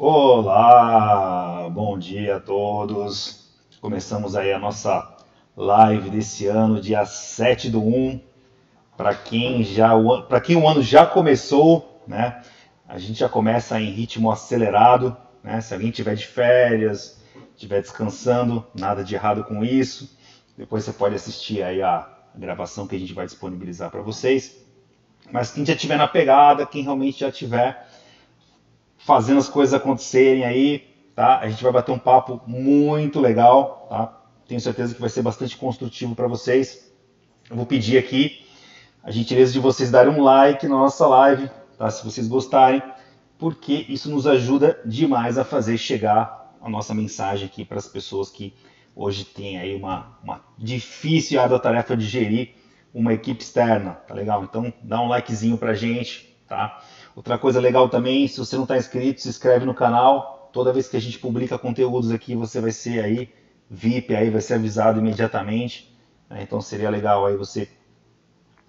Olá, bom dia a todos. Começamos aí a nossa live desse ano, dia 7 do 1. Para quem já para quem o ano já começou, né? A gente já começa em ritmo acelerado, né? Se alguém tiver de férias, estiver descansando, nada de errado com isso. Depois você pode assistir aí a gravação que a gente vai disponibilizar para vocês. Mas quem já estiver na pegada, quem realmente já tiver fazendo as coisas acontecerem aí, tá? A gente vai bater um papo muito legal, tá? Tenho certeza que vai ser bastante construtivo para vocês. Eu vou pedir aqui a gentileza de vocês darem um like na nossa live, tá? Se vocês gostarem, porque isso nos ajuda demais a fazer chegar a nossa mensagem aqui para as pessoas que hoje têm aí uma, uma difícil tarefa de gerir uma equipe externa, tá legal? Então dá um likezinho pra gente, tá? Outra coisa legal também, se você não está inscrito, se inscreve no canal. Toda vez que a gente publica conteúdos aqui, você vai ser aí VIP, aí vai ser avisado imediatamente. Né? Então seria legal aí você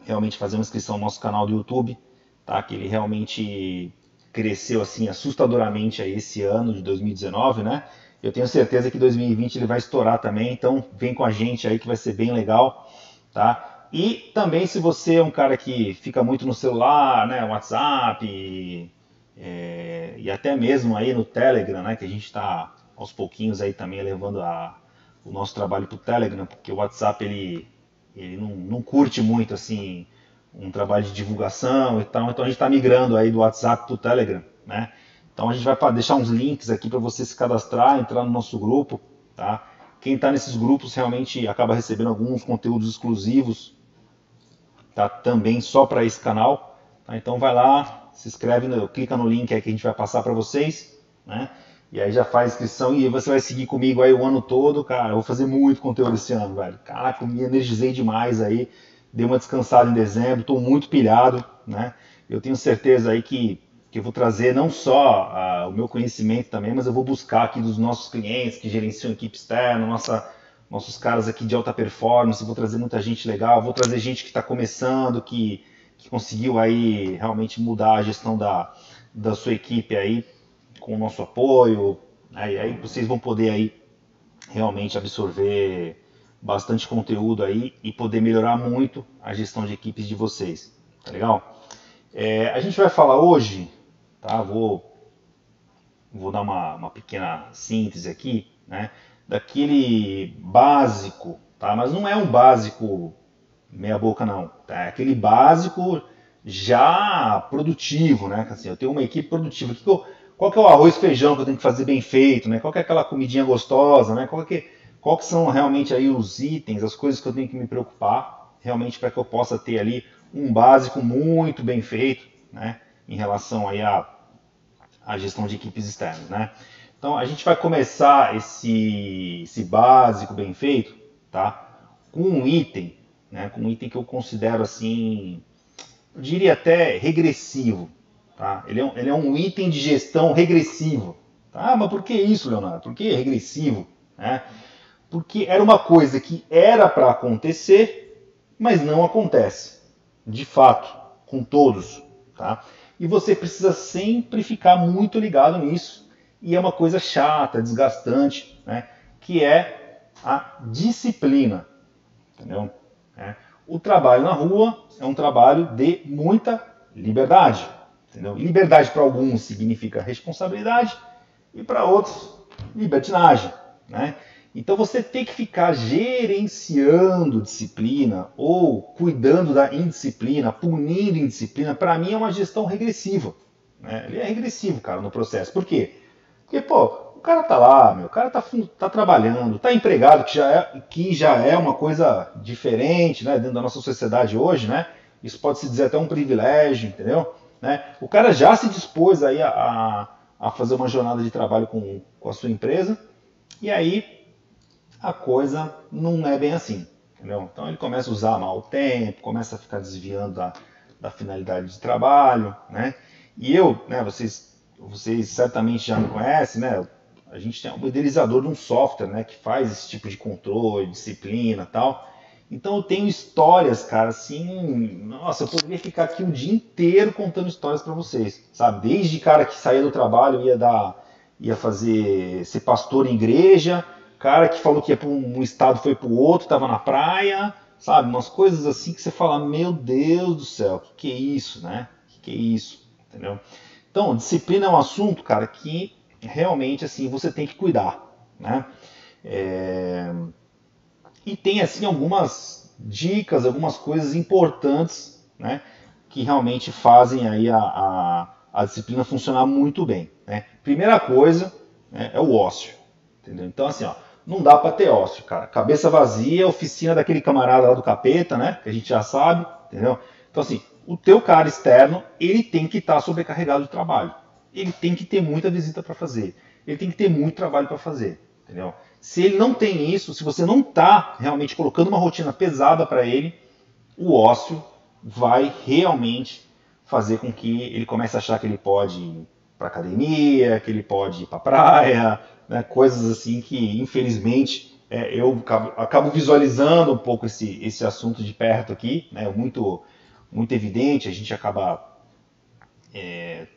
realmente fazer uma inscrição no nosso canal do YouTube, tá? Que ele realmente cresceu assim assustadoramente aí esse ano de 2019, né? Eu tenho certeza que 2020 ele vai estourar também, então vem com a gente aí que vai ser bem legal, tá? E também se você é um cara que fica muito no celular, né, WhatsApp e, é, e até mesmo aí no Telegram, né, que a gente está aos pouquinhos aí também levando a, o nosso trabalho para o Telegram, porque o WhatsApp ele, ele não, não curte muito assim um trabalho de divulgação e tal, então a gente está migrando aí do WhatsApp para o Telegram, né? Então a gente vai deixar uns links aqui para você se cadastrar, entrar no nosso grupo, tá? Quem está nesses grupos realmente acaba recebendo alguns conteúdos exclusivos tá? também só para esse canal. Tá? Então vai lá, se inscreve, no, clica no link aí que a gente vai passar para vocês, né? E aí já faz inscrição e você vai seguir comigo aí o ano todo, cara. Eu vou fazer muito conteúdo esse ano, velho. Caraca, me energizei demais aí. Dei uma descansada em dezembro, estou muito pilhado, né? Eu tenho certeza aí que, que eu vou trazer não só o meu conhecimento também, mas eu vou buscar aqui dos nossos clientes que gerenciam equipe externa, nossa nossos caras aqui de alta performance, vou trazer muita gente legal, vou trazer gente que está começando, que, que conseguiu aí realmente mudar a gestão da, da sua equipe aí com o nosso apoio, né? e aí vocês vão poder aí realmente absorver bastante conteúdo aí e poder melhorar muito a gestão de equipes de vocês, tá legal? É, a gente vai falar hoje, tá? Vou, vou dar uma, uma pequena síntese aqui, né? Daquele básico, tá? Mas não é um básico meia boca não, tá? É aquele básico já produtivo, né? Assim, eu tenho uma equipe produtiva. Que eu, qual que é o arroz e feijão que eu tenho que fazer bem feito, né? Qual que é aquela comidinha gostosa, né? Qual que, qual que são realmente aí os itens, as coisas que eu tenho que me preocupar realmente para que eu possa ter ali um básico muito bem feito, né? Em relação aí à, à gestão de equipes externas, né? Então a gente vai começar esse, esse básico bem feito, tá? Com um item, né? Com um item que eu considero assim, eu diria até regressivo, tá? Ele é, um, ele é um item de gestão regressivo. Tá? Ah, mas por que isso, Leonardo? Por que regressivo? Né? Porque era uma coisa que era para acontecer, mas não acontece, de fato, com todos, tá? E você precisa sempre ficar muito ligado nisso e é uma coisa chata, desgastante, né? que é a disciplina. Entendeu? É. O trabalho na rua é um trabalho de muita liberdade. Entendeu? Liberdade para alguns significa responsabilidade e para outros libertinagem. Né? Então você tem que ficar gerenciando disciplina ou cuidando da indisciplina, punindo indisciplina, para mim é uma gestão regressiva. Né? Ele é regressivo, cara, no processo. Por quê? Porque, pô, o cara tá lá, meu, o cara tá, tá trabalhando, tá empregado, que já, é, que já é uma coisa diferente, né, dentro da nossa sociedade hoje, né? Isso pode se dizer até um privilégio, entendeu? Né? O cara já se dispôs aí a, a fazer uma jornada de trabalho com, com a sua empresa, e aí a coisa não é bem assim, entendeu? Então ele começa a usar mal o tempo, começa a ficar desviando da, da finalidade de trabalho, né? E eu, né, vocês vocês certamente já me conhecem, né? A gente tem um modelizador de um software, né, que faz esse tipo de controle, disciplina, tal. Então eu tenho histórias, cara, assim, nossa, eu poderia ficar aqui o dia inteiro contando histórias para vocês, sabe? Desde cara que saía do trabalho ia dar, ia fazer ser pastor em igreja, cara que falou que ia para um estado foi para o outro, estava na praia, sabe? Umas coisas assim que você fala, meu Deus do céu, que que é isso, né? Que que é isso, entendeu? Então, disciplina é um assunto, cara, que realmente assim você tem que cuidar, né? É... E tem assim algumas dicas, algumas coisas importantes, né? Que realmente fazem aí a, a, a disciplina funcionar muito bem. Né? Primeira coisa né, é o ócio, entendeu? Então assim, ó, não dá para ter ócio, cara. Cabeça vazia, oficina daquele camarada lá do capeta, né? Que a gente já sabe, entendeu? Então assim, o teu cara externo, ele tem que estar tá sobrecarregado de trabalho. Ele tem que ter muita visita para fazer. Ele tem que ter muito trabalho para fazer, entendeu? Se ele não tem isso, se você não está realmente colocando uma rotina pesada para ele, o ócio vai realmente fazer com que ele comece a achar que ele pode ir para academia, que ele pode ir para praia, né, coisas assim que infelizmente é, eu acabo, acabo, visualizando um pouco esse, esse assunto de perto aqui, né, muito muito evidente, a gente acaba é,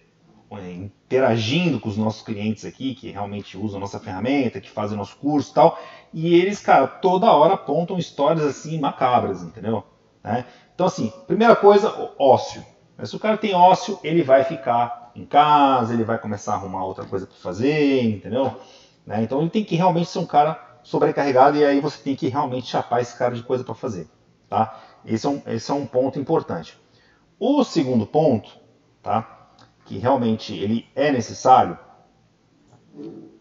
é, interagindo com os nossos clientes aqui, que realmente usam a nossa ferramenta, que fazem nosso curso e tal, e eles, cara, toda hora apontam histórias assim macabras, entendeu? Né? Então, assim, primeira coisa, ócio. Se o cara tem ócio, ele vai ficar em casa, ele vai começar a arrumar outra coisa para fazer, entendeu? Né? Então, ele tem que realmente ser um cara sobrecarregado e aí você tem que realmente chapar esse cara de coisa para fazer, tá? Esse é, um, esse é um ponto importante. O segundo ponto, tá? que realmente ele é necessário,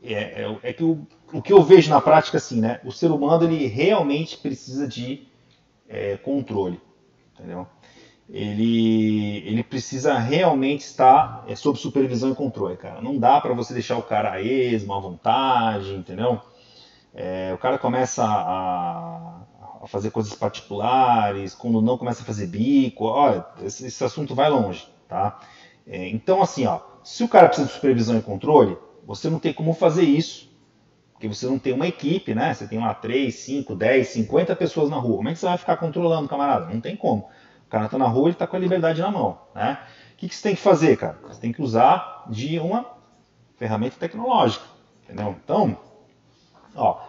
é, é, é que o, o, que eu vejo na prática assim, né? O ser humano ele realmente precisa de é, controle, entendeu? Ele, ele precisa realmente estar é, sob supervisão e controle, cara. Não dá para você deixar o cara a esmo, à vontade, entendeu? É, o cara começa a, a, fazer coisas particulares, quando não começa a fazer bico, olha, esse, esse assunto vai longe, tá? É, então, assim, ó, se o cara precisa de supervisão e controle, você não tem como fazer isso, porque você não tem uma equipe, né? Você tem lá 3, 5, 10, 50 pessoas na rua. Como é que você vai ficar controlando, camarada? Não tem como. O cara está na rua, ele está com a liberdade na mão, né? O que, que você tem que fazer, cara? Você tem que usar de uma ferramenta tecnológica, entendeu? Então, ó,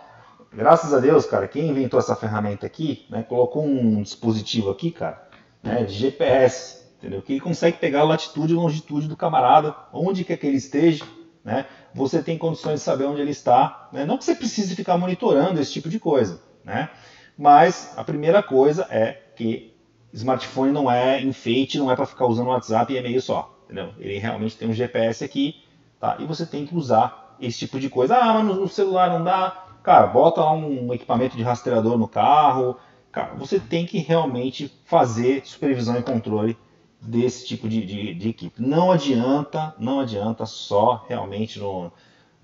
graças a Deus, cara, quem inventou essa ferramenta aqui, né, colocou um dispositivo aqui, cara, né, de GPS, entendeu? Que ele consegue pegar a latitude e longitude do camarada, onde quer que ele esteja, né? Você tem condições de saber onde ele está, né? Não que você precise ficar monitorando esse tipo de coisa, né? Mas a primeira coisa é que smartphone não é enfeite, não é para ficar usando WhatsApp e e-mail só, entendeu? Ele realmente tem um GPS aqui, tá? E você tem que usar esse tipo de coisa. Ah, mas no celular não dá. Cara, bota lá um equipamento de rastreador no carro. Cara, você tem que realmente fazer supervisão e controle desse tipo de, de, de, equipe. Não adianta, não adianta só realmente no,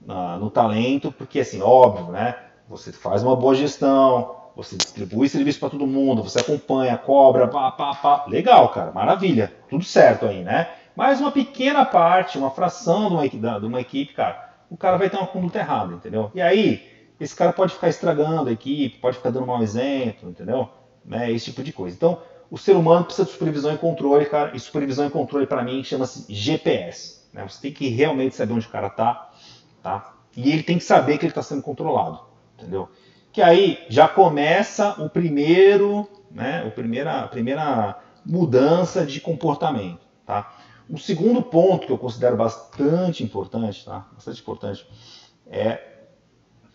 na, no talento, porque assim, óbvio, né? Você faz uma boa gestão, você distribui serviço para todo mundo, você acompanha, cobra, pá, pá, pá. Legal, cara, maravilha, tudo certo aí, né? Mas uma pequena parte, uma fração de uma, de uma equipe, cara, o cara vai ter uma conduta errada, entendeu? E aí, esse cara pode ficar estragando a equipe, pode ficar dando mau exemplo, entendeu? Né? Esse tipo de coisa. Então, o ser humano precisa de supervisão e controle, cara. E supervisão e controle para mim chama-se GPS. Né? Você tem que realmente saber onde o cara tá, tá? E ele tem que saber que ele está sendo controlado, entendeu? Que aí já começa o primeiro, né? O primeira, a primeira mudança de comportamento, tá? O segundo ponto que eu considero bastante importante, tá? Bastante importante é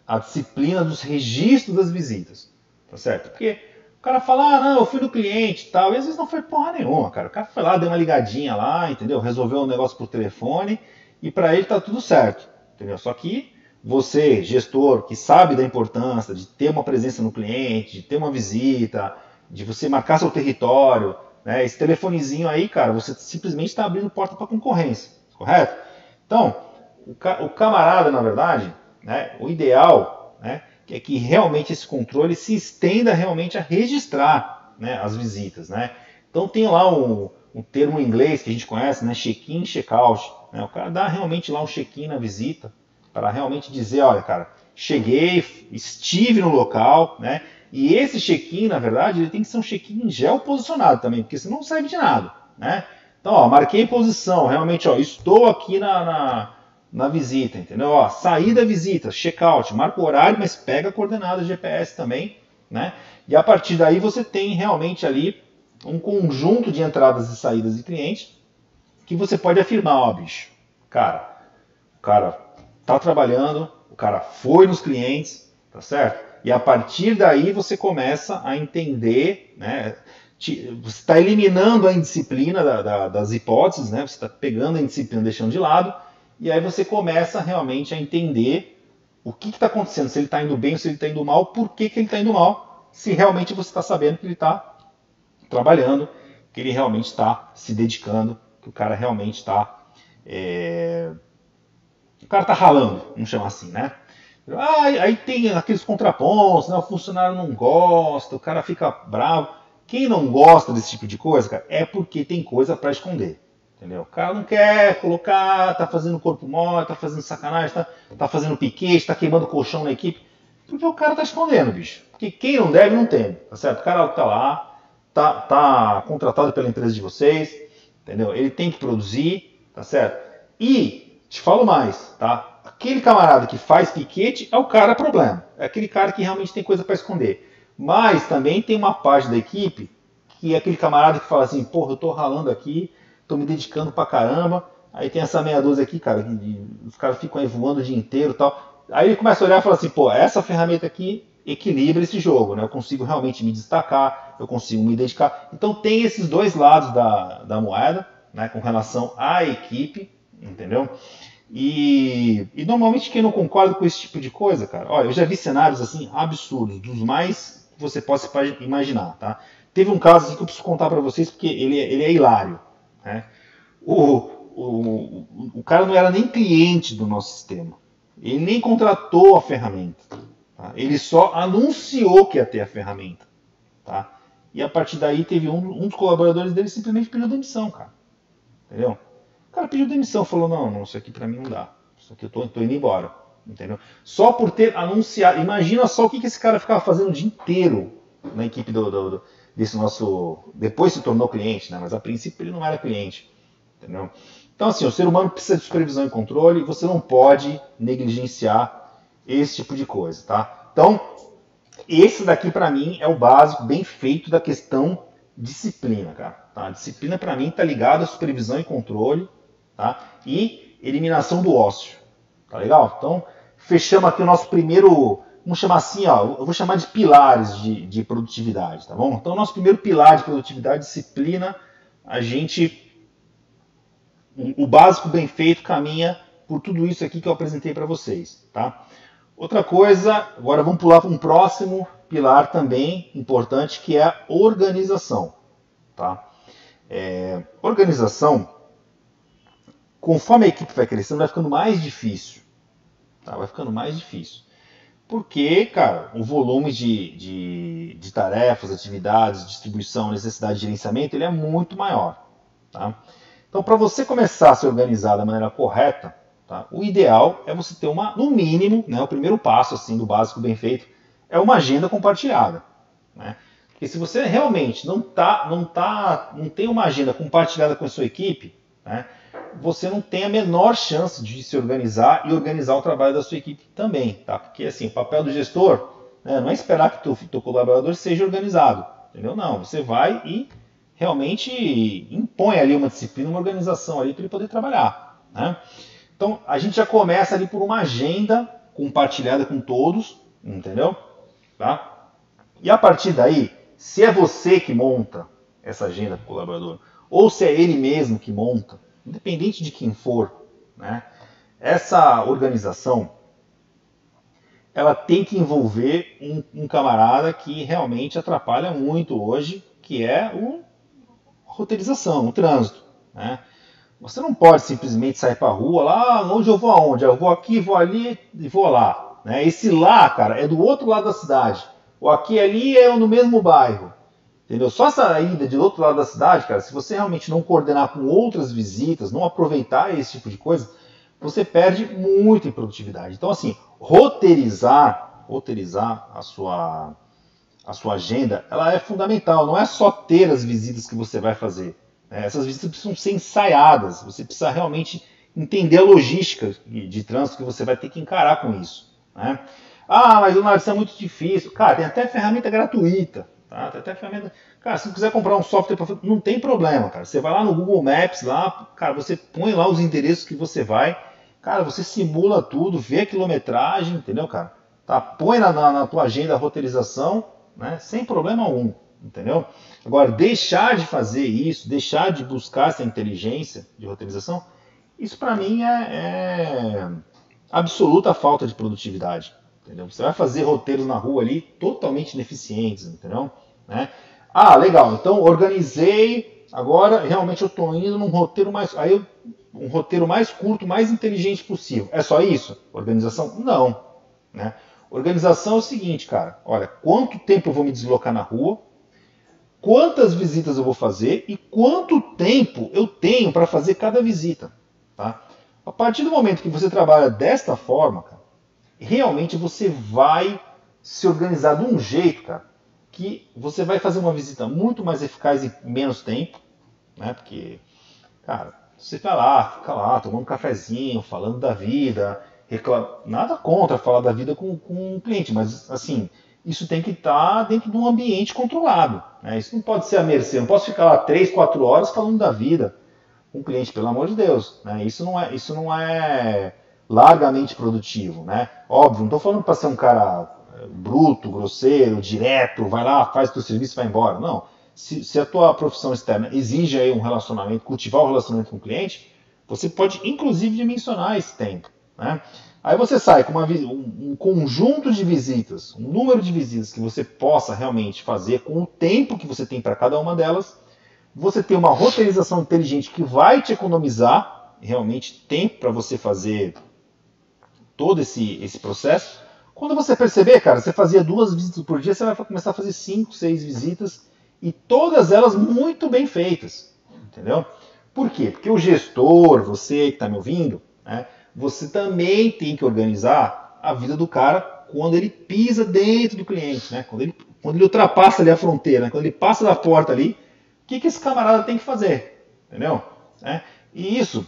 a disciplina dos registros das visitas, tá certo? Porque o cara fala, ah, não, eu fui no cliente e tal. E às vezes não foi porra nenhuma, cara. O cara foi lá, deu uma ligadinha lá, entendeu? Resolveu um negócio por telefone e para ele tá tudo certo, entendeu? Só que você, gestor, que sabe da importância de ter uma presença no cliente, de ter uma visita, de você marcar seu território, né? Esse telefonezinho aí, cara, você simplesmente está abrindo porta para concorrência, correto? Então, o, ca o camarada, na verdade, né, o ideal, né, é que realmente esse controle se estenda realmente a registrar né, as visitas. Né? Então tem lá um, um termo em inglês que a gente conhece, né, check-in, check-out. Né? O cara dá realmente lá um check-in na visita para realmente dizer, olha, cara, cheguei, estive no local, né? E esse check-in, na verdade, ele tem que ser um check-in geoposicionado também, porque senão não serve de nada, né? Então, ó, marquei posição, realmente, ó, estou aqui na, na, na visita, entendeu? Ó, visita, check-out, marca o horário, mas pega a coordenada GPS também, né? E a partir daí você tem realmente ali um conjunto de entradas e saídas de cliente que você pode afirmar, ó, bicho, cara, o cara tá trabalhando, o cara foi nos clientes, tá certo? E a partir daí você começa a entender, né? Você está eliminando a indisciplina da, da, das hipóteses, né? Você está pegando a indisciplina, deixando de lado, e aí você começa realmente a entender o que está acontecendo, se ele está indo bem se ele está indo mal, por que, que ele está indo mal, se realmente você está sabendo que ele está trabalhando, que ele realmente está se dedicando, que o cara realmente está. É... O cara está ralando, vamos chamar assim, né? Ah, aí tem aqueles contrapontos, né? o funcionário não gosta, o cara fica bravo. Quem não gosta desse tipo de coisa, cara, é porque tem coisa para esconder. Entendeu? O cara não quer colocar, tá fazendo corpo mole, tá fazendo sacanagem, tá, tá fazendo piquete, tá queimando colchão na equipe. Porque o cara tá escondendo, bicho. Porque quem não deve, não tem. Tá certo? O cara tá lá, tá, tá contratado pela empresa de vocês, entendeu? Ele tem que produzir, tá certo? E, te falo mais, tá? Aquele camarada que faz piquete é o cara problema. É aquele cara que realmente tem coisa para esconder. Mas também tem uma parte da equipe que é aquele camarada que fala assim, porra, eu tô ralando aqui, tô me dedicando pra caramba. Aí tem essa meia dúzia aqui, cara, que os caras ficam aí voando o dia inteiro e tal. Aí ele começa a olhar e fala assim, pô, essa ferramenta aqui equilibra esse jogo, né? Eu consigo realmente me destacar, eu consigo me dedicar. Então tem esses dois lados da, da moeda, né? Com relação à equipe, entendeu? E, e, normalmente quem não concorda com esse tipo de coisa, cara, olha, eu já vi cenários assim absurdos, dos mais que você possa imaginar, tá? Teve um caso assim, que eu preciso contar para vocês porque ele, é, ele é hilário, né? O, o, o cara não era nem cliente do nosso sistema, ele nem contratou a ferramenta, tá? ele só anunciou que ia ter a ferramenta, tá? E a partir daí teve um, um dos colaboradores dele simplesmente pediu demissão, cara, entendeu? O cara pediu demissão, falou: não, não, isso aqui para mim não dá. Isso aqui eu tô, tô, indo embora. Entendeu? Só por ter anunciado. Imagina só o que, que esse cara ficava fazendo o dia inteiro na equipe do, do, do desse nosso. Depois se tornou cliente, né? Mas a princípio ele não era cliente. Entendeu? Então, assim, o ser humano precisa de supervisão e controle e você não pode negligenciar esse tipo de coisa, tá? Então, esse daqui para mim é o básico, bem feito da questão disciplina, cara. Tá? Disciplina para mim está ligada à supervisão e controle tá? e eliminação do ócio. Tá legal? Então, fechamos aqui o nosso primeiro, vamos chamar assim, ó, eu vou chamar de pilares de, de produtividade, tá bom? Então, nosso primeiro pilar de produtividade, disciplina, a gente, o básico bem feito caminha por tudo isso aqui que eu apresentei para vocês, tá? Outra coisa, agora vamos pular para um próximo pilar também importante, que é a organização, tá? É, organização conforme a equipe vai crescendo, vai ficando mais difícil. Tá? Vai ficando mais difícil. Porque, cara, o volume de, de, de tarefas, atividades, distribuição, necessidade de gerenciamento, ele é muito maior. Tá? Então, para você começar a se organizar da maneira correta, tá? o ideal é você ter uma, no mínimo, né, o primeiro passo assim do básico bem feito, é uma agenda compartilhada. Né? Porque se você realmente não, tá, não, tá, não tem uma agenda compartilhada com a sua equipe, né, você não tem a menor chance de se organizar e organizar o trabalho da sua equipe também, tá? Porque assim, o papel do gestor né, não é esperar que o teu colaborador seja organizado, entendeu? Não, você vai e realmente impõe ali uma disciplina, uma organização ali para ele poder trabalhar, né? Então a gente já começa ali por uma agenda compartilhada com todos, entendeu? Tá? E a partir daí, se é você que monta essa agenda para o colaborador, ou se é ele mesmo que monta, independente de quem for, né, essa organização ela tem que envolver um, um, camarada que realmente atrapalha muito hoje, que é o roteirização, o trânsito. Né? Você não pode simplesmente sair para a rua lá, ah, onde eu vou aonde? Eu vou aqui, vou ali e vou lá. Né? Esse lá, cara, é do outro lado da cidade. O aqui e ali é no mesmo bairro. Entendeu? Só essa ida de outro lado da cidade, cara, se você realmente não coordenar com outras visitas, não aproveitar esse tipo de coisa, você perde muito em produtividade. Então, assim, roteirizar, roteirizar a sua, a sua agenda, ela é fundamental. Não é só ter as visitas que você vai fazer. Né? Essas visitas precisam ser ensaiadas. Você precisa realmente entender a logística de, de trânsito que você vai ter que encarar com isso. Né? Ah, mas Leonardo, isso é muito difícil. Cara, tem até ferramenta gratuita. Tá? Tem até ferramenta. Cara, se você quiser comprar um software para não tem problema, cara. Você vai lá no Google Maps, lá, cara, você põe lá os endereços que você vai. Cara, você simula tudo, vê a quilometragem, entendeu, cara? Tá? Põe na, na, na tua agenda a roteirização, né? Sem problema algum, entendeu? Agora, deixar de fazer isso, deixar de buscar essa inteligência de roteirização, isso para mim é, é absoluta falta de produtividade. Entendeu? Você vai fazer roteiros na rua ali totalmente ineficientes, entendeu? Né? Ah, legal. Então organizei. Agora realmente eu estou indo num roteiro mais, aí eu, um roteiro mais curto, mais inteligente possível. É só isso? Organização? Não. Né? Organização é o seguinte, cara. Olha, quanto tempo eu vou me deslocar na rua? Quantas visitas eu vou fazer e quanto tempo eu tenho para fazer cada visita, tá? A partir do momento que você trabalha desta forma, cara, realmente você vai se organizar de um jeito, cara, que você vai fazer uma visita muito mais eficaz em menos tempo, né? Porque, cara, você fica lá, fica lá, tomando um cafezinho, falando da vida, nada contra falar da vida com, com um cliente, mas assim, isso tem que estar tá dentro de um ambiente controlado. Né? Isso não pode ser a mercê, eu não posso ficar lá 3, 4 horas falando da vida com o cliente, pelo amor de Deus. Né? Isso não é, isso não é largamente produtivo, né? Óbvio, não estou falando para ser um cara bruto, grosseiro, direto, vai lá, faz o teu serviço e vai embora. Não. Se, se, a tua profissão externa exige aí um relacionamento, cultivar o um relacionamento com o cliente, você pode inclusive dimensionar esse tempo, né? Aí você sai com uma, um conjunto de visitas, um número de visitas que você possa realmente fazer com o tempo que você tem para cada uma delas. Você tem uma roteirização inteligente que vai te economizar realmente tempo para você fazer todo esse, esse processo. Quando você perceber, cara, você fazia duas visitas por dia, você vai começar a fazer cinco, seis visitas e todas elas muito bem feitas, entendeu? Por quê? Porque o gestor, você que está me ouvindo, né, você também tem que organizar a vida do cara quando ele pisa dentro do cliente, né? Quando ele, quando ele ultrapassa ali a fronteira, né? quando ele passa da porta ali, o que, que esse camarada tem que fazer, entendeu? É, e isso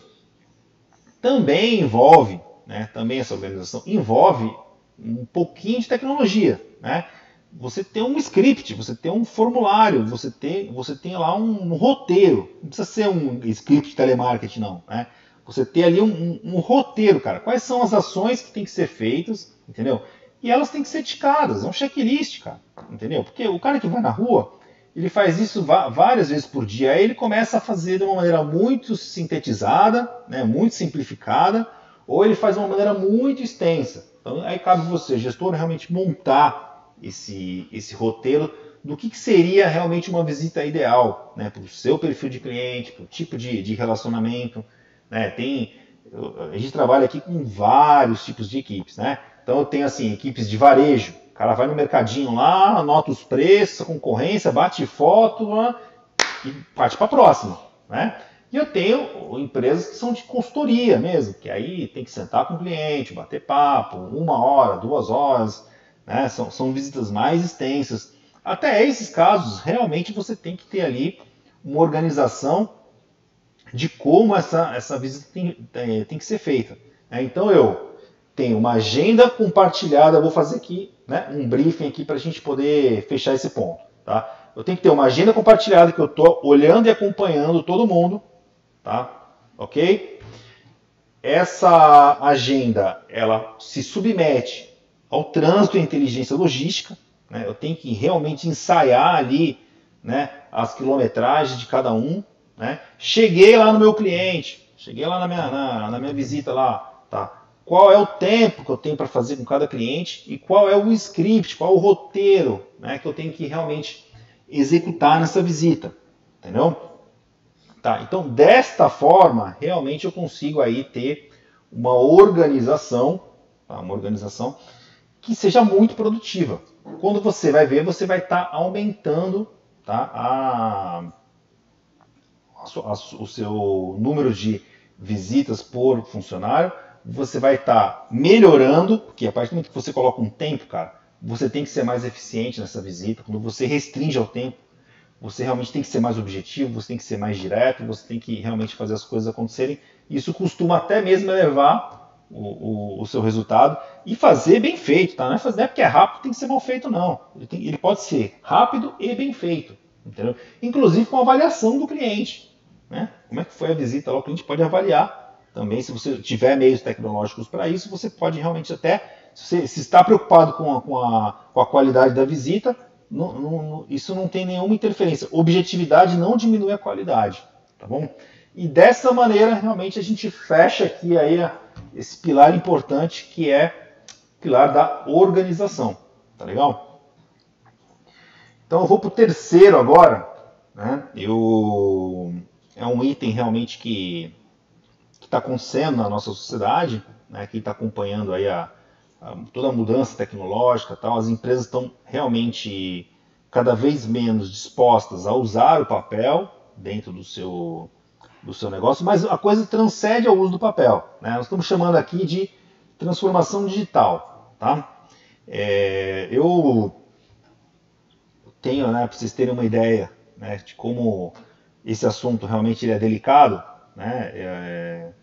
também envolve né, também essa organização, envolve um pouquinho de tecnologia. Né? Você tem um script, você tem um formulário, você tem, você tem lá um, um roteiro. Não precisa ser um script de telemarketing, não. Né? Você tem ali um, um, um, roteiro, cara. Quais são as ações que têm que ser feitas, entendeu? E elas têm que ser ticadas, é um checklist, cara. Entendeu? Porque o cara que vai na rua, ele faz isso várias vezes por dia. Aí ele começa a fazer de uma maneira muito sintetizada, né, muito simplificada, ou ele faz de uma maneira muito extensa. Então aí cabe você, gestor, realmente montar esse, esse roteiro do que, que seria realmente uma visita ideal né, para o seu perfil de cliente, para o tipo de, de relacionamento. Né? Tem, a gente trabalha aqui com vários tipos de equipes. Né? Então eu tenho assim, equipes de varejo. O cara vai no mercadinho lá, anota os preços, a concorrência, bate foto e parte para a próxima. Né? E eu tenho empresas que são de consultoria mesmo, que aí tem que sentar com o cliente, bater papo, uma hora, duas horas, né? são, são visitas mais extensas. Até esses casos, realmente você tem que ter ali uma organização de como essa, essa visita tem, tem, tem que ser feita. Né? Então eu tenho uma agenda compartilhada, vou fazer aqui né, um briefing aqui para a gente poder fechar esse ponto. Tá? Eu tenho que ter uma agenda compartilhada que eu estou olhando e acompanhando todo mundo tá? Ok? Essa agenda, ela se submete ao trânsito e inteligência logística. Né? Eu tenho que realmente ensaiar ali né, as quilometragens de cada um. Né? Cheguei lá no meu cliente, cheguei lá na minha, na, na minha visita lá, tá? Qual é o tempo que eu tenho para fazer com cada cliente e qual é o script, qual é o roteiro né, que eu tenho que realmente executar nessa visita, entendeu? Tá? Então, desta forma, realmente eu consigo aí ter uma organização, tá? uma organização que seja muito produtiva. Quando você vai ver, você vai estar tá aumentando tá? a, a, a, o seu número de visitas por funcionário, você vai estar tá melhorando, porque a partir do momento que você coloca um tempo, cara, você tem que ser mais eficiente nessa visita. Quando você restringe ao tempo, você realmente tem que ser mais objetivo, você tem que ser mais direto, você tem que realmente fazer as coisas acontecerem. Isso costuma até mesmo elevar o, o, o seu resultado e fazer bem feito, tá? Não é, fazer, não é porque é rápido tem que ser mal feito, não. Ele, tem, ele pode ser rápido e bem feito, entendeu? Inclusive com avaliação do cliente, né? Como é que foi a visita o cliente pode avaliar também. Se você tiver meios tecnológicos para isso, você pode realmente até, se se está preocupado com a, com a, com a qualidade da visita, não, não, isso não tem nenhuma interferência. Objetividade não diminui a qualidade, tá bom? E dessa maneira, realmente, a gente fecha aqui aí esse pilar importante que é o pilar da organização, tá legal? Então eu vou para o terceiro agora, né? Eu, é um item realmente que está acontecendo na nossa sociedade, né? Quem está acompanhando aí a, toda a mudança tecnológica, tal, as empresas estão realmente cada vez menos dispostas a usar o papel dentro do seu, do seu negócio, mas a coisa transcende ao uso do papel. Né? Nós estamos chamando aqui de transformação digital. Tá? É, eu tenho, né, para vocês terem uma ideia né, de como esse assunto realmente é delicado, né, é,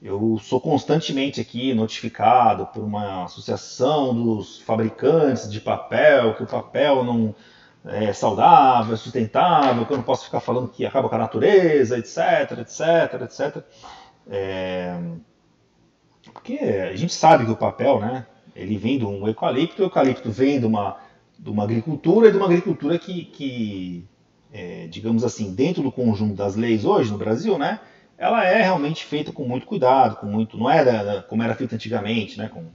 eu sou constantemente aqui notificado por uma associação dos fabricantes de papel, que o papel não é saudável, é sustentável, que eu não posso ficar falando que acaba com a natureza, etc, etc, etc. É... Porque a gente sabe que o papel, né, ele vem de um eucalipto, o eucalipto vem de uma, de uma agricultura e de uma agricultura que, que é, digamos assim, dentro do conjunto das leis hoje no Brasil, né, ela é realmente feita com muito cuidado, com muito, não era como era feita antigamente, né, com,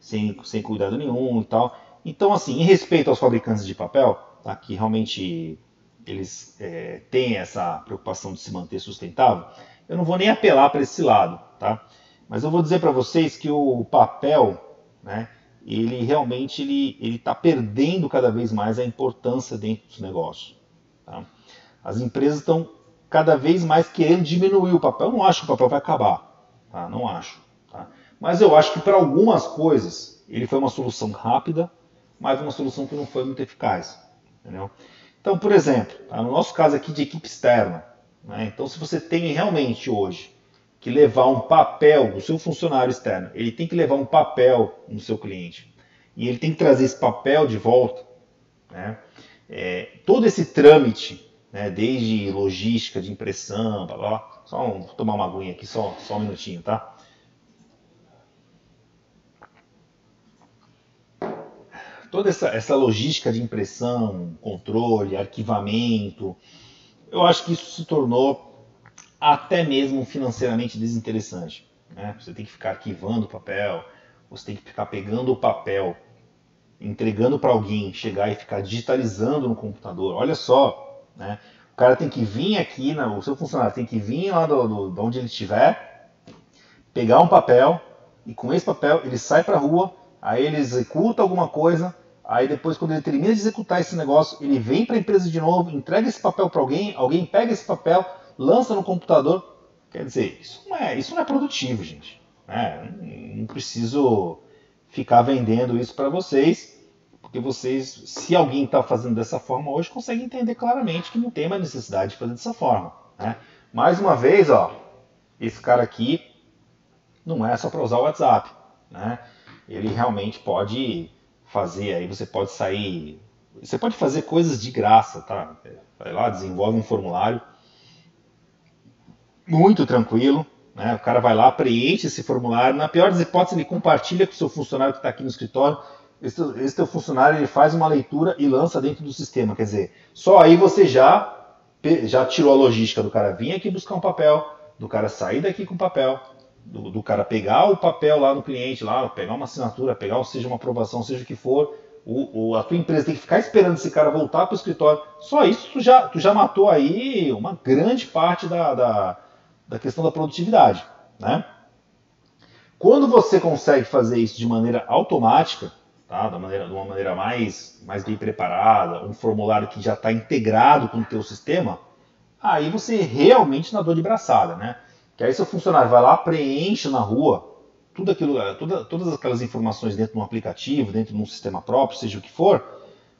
sem, sem cuidado nenhum e tal. Então, assim, em respeito aos fabricantes de papel, tá, que realmente eles é, têm essa preocupação de se manter sustentável, eu não vou nem apelar para esse lado, tá? Mas eu vou dizer para vocês que o papel, né, ele realmente ele ele está perdendo cada vez mais a importância dentro dos negócios. Tá? As empresas estão cada vez mais querendo diminuir o papel. Eu não acho que o papel vai acabar, tá? não acho. Tá? Mas eu acho que para algumas coisas ele foi uma solução rápida, mas uma solução que não foi muito eficaz. Entendeu? Então, por exemplo, tá? no nosso caso aqui de equipe externa, né? então se você tem realmente hoje que levar um papel do seu funcionário externo, ele tem que levar um papel no seu cliente e ele tem que trazer esse papel de volta, né? é, todo esse trâmite né, desde logística de impressão, blá, blá, só um, vou tomar uma aguinha aqui, só, só um minutinho, tá? Toda essa, essa logística de impressão, controle, arquivamento, eu acho que isso se tornou até mesmo financeiramente desinteressante. Né? Você tem que ficar arquivando o papel, você tem que ficar pegando o papel, entregando para alguém, chegar e ficar digitalizando no computador. Olha só, né? O cara tem que vir aqui, o seu funcionário tem que vir lá do, de onde ele estiver, pegar um papel e com esse papel ele sai para a rua, aí ele executa alguma coisa, aí depois quando ele termina de executar esse negócio, ele vem para a empresa de novo, entrega esse papel para alguém, alguém pega esse papel, lança no computador. Quer dizer, isso não é, isso não é produtivo, gente. É, não preciso ficar vendendo isso para vocês. Porque vocês, se alguém está fazendo dessa forma hoje, consegue entender claramente que não tem mais necessidade de fazer dessa forma. Né? Mais uma vez, ó, esse cara aqui não é só para usar o WhatsApp. Né? Ele realmente pode fazer, aí você pode sair. Você pode fazer coisas de graça, tá? Vai lá, desenvolve um formulário muito tranquilo. Né? O cara vai lá, preenche esse formulário. Na pior das hipóteses, ele compartilha com o seu funcionário que está aqui no escritório esse, esse teu funcionário ele faz uma leitura e lança dentro do sistema. Quer dizer, só aí você já, já tirou a logística do cara vir aqui buscar um papel, do cara sair daqui com papel, do, do cara pegar o papel lá no cliente, lá, pegar uma assinatura, pegar, seja uma aprovação, seja o que for. O, o, a tua empresa tem que ficar esperando esse cara voltar para o escritório. Só isso tu já, tu já matou aí uma grande parte da, da, da questão da produtividade. Né? Quando você consegue fazer isso de maneira automática, tá? da maneira, de uma maneira mais, mais bem preparada, um formulário que já está integrado com o teu sistema, aí você realmente nadou de braçada, né? Que aí seu funcionário vai lá, preenche na rua tudo aquilo, toda, todas aquelas informações dentro de um aplicativo, dentro de um sistema próprio, seja o que for,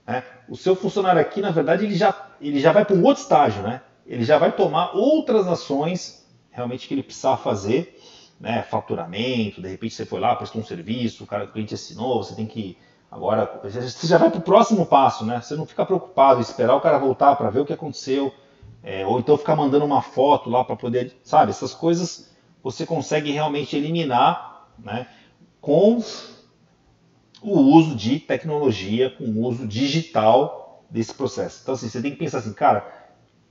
né, o seu funcionário aqui, na verdade, ele já, ele já vai para um outro estágio, né? Ele já vai tomar outras ações realmente que ele precisava fazer, né? Faturamento, de repente você foi lá, prestou um serviço, o cara o cliente assinou, você tem que agora você já vai para o próximo passo, né? Você não fica preocupado esperar o cara voltar para ver o que aconteceu, é, ou então ficar mandando uma foto lá para poder, sabe? Essas coisas você consegue realmente eliminar, né? Com o uso de tecnologia, com o uso digital desse processo. Então, assim, você tem que pensar assim, cara,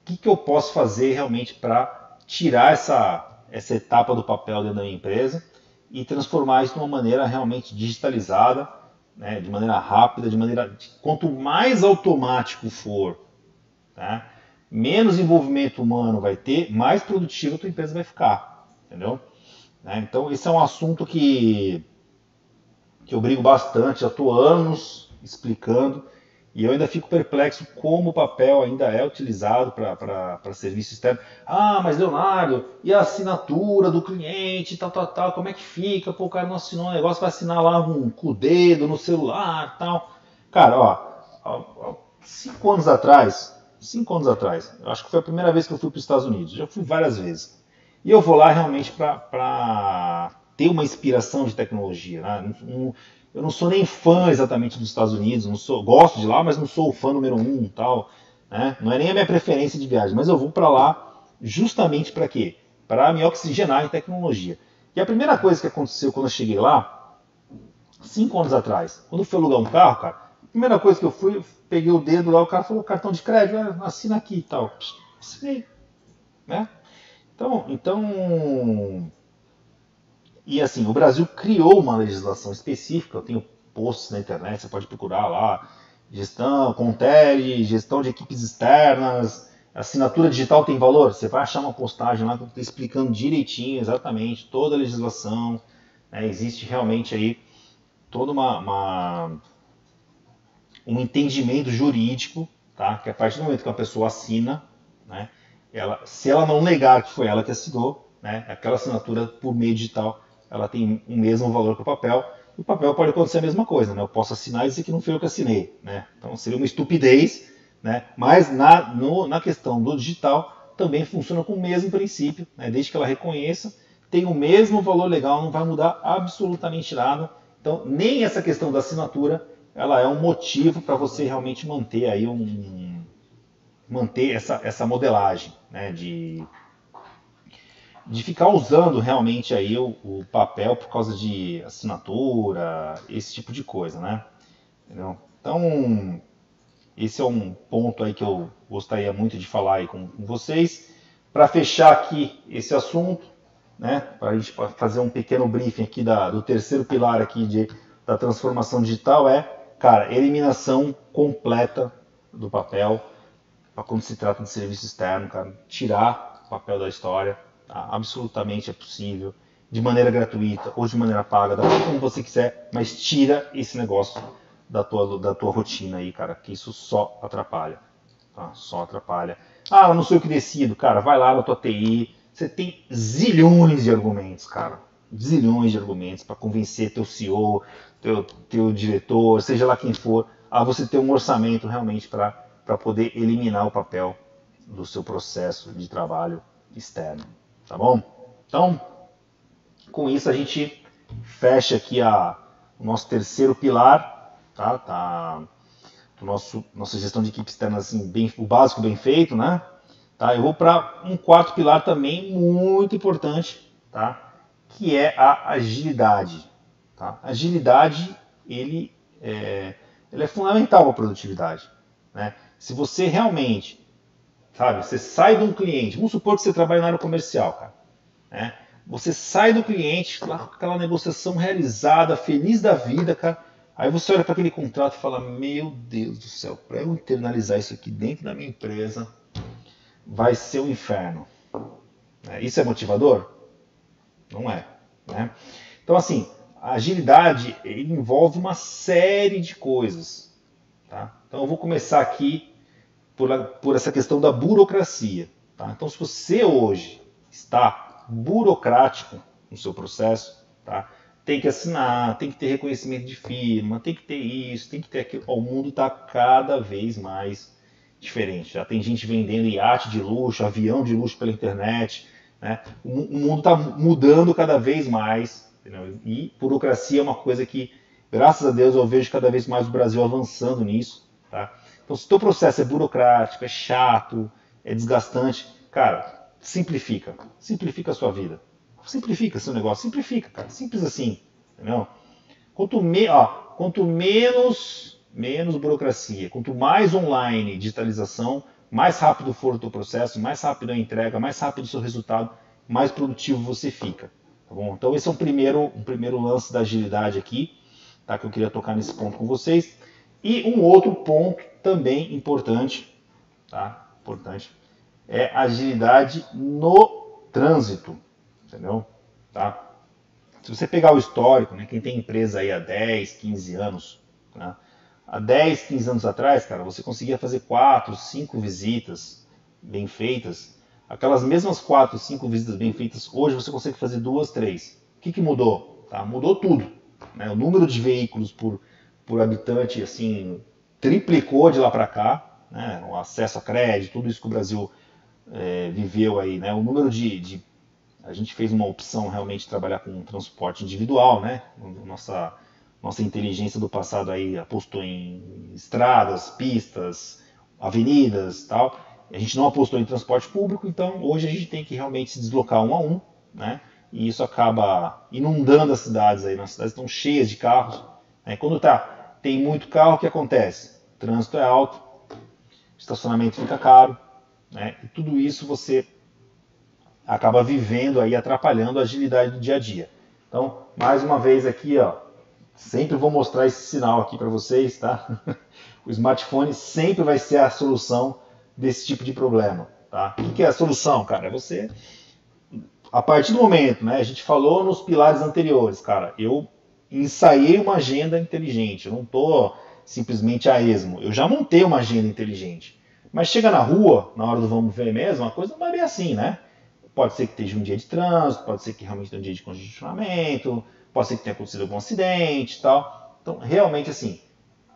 o que, que eu posso fazer realmente para tirar essa, essa etapa do papel dentro da minha empresa e transformar isso de uma maneira realmente digitalizada, né, de maneira rápida, de maneira. Quanto mais automático for, tá, menos envolvimento humano vai ter, mais produtiva a tua empresa vai ficar. Entendeu? Né, então, esse é um assunto que que eu brigo bastante, já estou anos explicando, e eu ainda fico perplexo como o papel ainda é utilizado para serviço externo. Ah, mas Leonardo, e a assinatura do cliente, tal, tal, tal, como é que fica? Pô, o cara não assinou um negócio, vai assinar lá um, com o dedo no celular tal. Cara, ó, cinco anos atrás, cinco anos atrás, eu acho que foi a primeira vez que eu fui para os Estados Unidos, já fui várias vezes. E eu vou lá realmente para ter uma inspiração de tecnologia. Né? Eu não sou nem fã exatamente dos Estados Unidos, não sou, gosto de lá, mas não sou o fã número um, tal. Né? Não é nem a minha preferência de viagem, mas eu vou para lá justamente para quê? Para me oxigenar em tecnologia. E a primeira coisa que aconteceu quando eu cheguei lá, cinco anos atrás, quando eu fui alugar um carro, cara, a primeira coisa que eu fui, eu peguei o dedo lá, o cara falou cartão de crédito, ah, assina aqui e tal. Assinei. Né? Então, então e assim, o Brasil criou uma legislação específica, eu tenho posts na internet, você pode procurar lá, gestão, Contele, gestão de equipes externas, assinatura digital tem valor? Você vai achar uma postagem lá explicando direitinho, exatamente, toda a legislação, né, existe realmente aí todo uma, uma, um entendimento jurídico, tá? que a partir do momento que a pessoa assina, né, ela, se ela não negar que foi ela que assinou, né, aquela assinatura por meio digital, ela tem o mesmo valor que o papel. O papel pode acontecer a mesma coisa, né? Eu posso assinar e dizer que não foi eu que assinei, né? Então seria uma estupidez, né? Mas na, no, na questão do digital também funciona com o mesmo princípio, né? Desde que ela reconheça, tem o mesmo valor legal, não vai mudar absolutamente nada. Então nem essa questão da assinatura, ela é um motivo para você realmente manter aí um manter essa, essa modelagem, né? De de ficar usando realmente aí o, o, papel por causa de assinatura, esse tipo de coisa, né? Entendeu? Então, esse é um ponto aí que eu gostaria muito de falar aí com, com vocês. Para fechar aqui esse assunto, né? Para a gente fazer um pequeno briefing aqui da, do terceiro pilar aqui de, da transformação digital é, cara, eliminação completa do papel para quando se trata de serviço externo, cara, tirar o papel da história? Absolutamente é possível, de maneira gratuita ou de maneira paga, da forma como você quiser, mas tira esse negócio da tua, da tua rotina aí, cara, que isso só atrapalha. Tá? Só atrapalha. Ah, não sou eu que decido, cara, vai lá na tua TI, você tem zilhões de argumentos, cara. Zilhões de argumentos para convencer teu CEO, teu, teu diretor, seja lá quem for, a você ter um orçamento realmente para poder eliminar o papel do seu processo de trabalho externo. Tá bom? Então, com isso a gente fecha aqui a, o nosso terceiro pilar, tá? tá do nosso nossa gestão de equipe externa assim, bem, o básico bem feito, né? Tá? Eu vou para um quarto pilar também muito importante, tá? Que é a agilidade. Tá? Agilidade ele é, ele é fundamental para a produtividade, né? Se você realmente Sabe? Você sai de um cliente, vamos supor que você trabalha na área comercial, cara. Né? Você sai do cliente, lá com aquela negociação realizada, feliz da vida, cara. Aí você olha para aquele contrato e fala: Meu Deus do céu, para eu internalizar isso aqui dentro da minha empresa, vai ser um inferno. É, isso é motivador? Não é. Né? Então, assim, a agilidade envolve uma série de coisas. Tá? Então, eu vou começar aqui por, por essa questão da burocracia. Tá? Então, se você hoje está burocrático no seu processo, tá? tem que assinar, tem que ter reconhecimento de firma, tem que ter isso, tem que ter aquilo. O mundo está cada vez mais diferente. Já tem gente vendendo iate de luxo, avião de luxo pela internet. Né? O, mundo está mudando cada vez mais. Entendeu? E burocracia é uma coisa que, graças a Deus, eu vejo cada vez mais o Brasil avançando nisso. Tá? Então, se o teu processo é burocrático, é chato, é desgastante, cara, simplifica. Simplifica a sua vida. Simplifica seu negócio, simplifica, cara. Simples assim, entendeu? Quanto, me, ó, quanto menos, menos burocracia, quanto mais online, digitalização, mais rápido for o teu processo, mais rápido a entrega, mais rápido o seu resultado, mais produtivo você fica. Tá bom? Então esse é um primeiro, um primeiro lance da agilidade aqui, tá? que eu queria tocar nesse ponto com vocês. E um outro ponto também importante, tá? importante é agilidade no trânsito entendeu? Tá? Se você pegar o histórico, né, quem tem empresa aí há 10, 15 anos, né, há 10, 15 anos atrás, cara, você conseguia fazer 4, 5 visitas bem feitas. Aquelas mesmas 4, 5 visitas bem feitas, hoje você consegue fazer 2, 3. O que, que mudou? Tá? Mudou tudo. Né? O número de veículos por, por habitante assim triplicou de lá para cá. Né? O acesso a crédito, tudo isso que o Brasil é, viveu aí. Né? O número de, de a gente fez uma opção realmente de trabalhar com transporte individual, né? Nossa, nossa inteligência do passado aí apostou em estradas, pistas, avenidas tal. A gente não apostou em transporte público, então hoje a gente tem que realmente se deslocar um a um, né? E isso acaba inundando as cidades aí. As cidades estão cheias de carros. Né? Quando tá, tem muito carro, o que acontece? O trânsito é alto, estacionamento fica caro, né? E tudo isso você acaba vivendo aí, atrapalhando a agilidade do dia a dia. Então, mais uma vez aqui, ó, sempre vou mostrar esse sinal aqui para vocês, tá? o smartphone sempre vai ser a solução desse tipo de problema, tá? O que é a solução, cara? É você, a partir do momento, né? A gente falou nos pilares anteriores, cara. Eu ensaiei uma agenda inteligente. Eu não tô simplesmente a esmo. Eu já montei uma agenda inteligente. Mas chega na rua, na hora do vamos ver mesmo, a coisa não vai bem assim, né? Pode ser que esteja um dia de trânsito, pode ser que realmente tenha um dia de congestionamento, pode ser que tenha acontecido algum acidente e tal. Então, realmente, assim,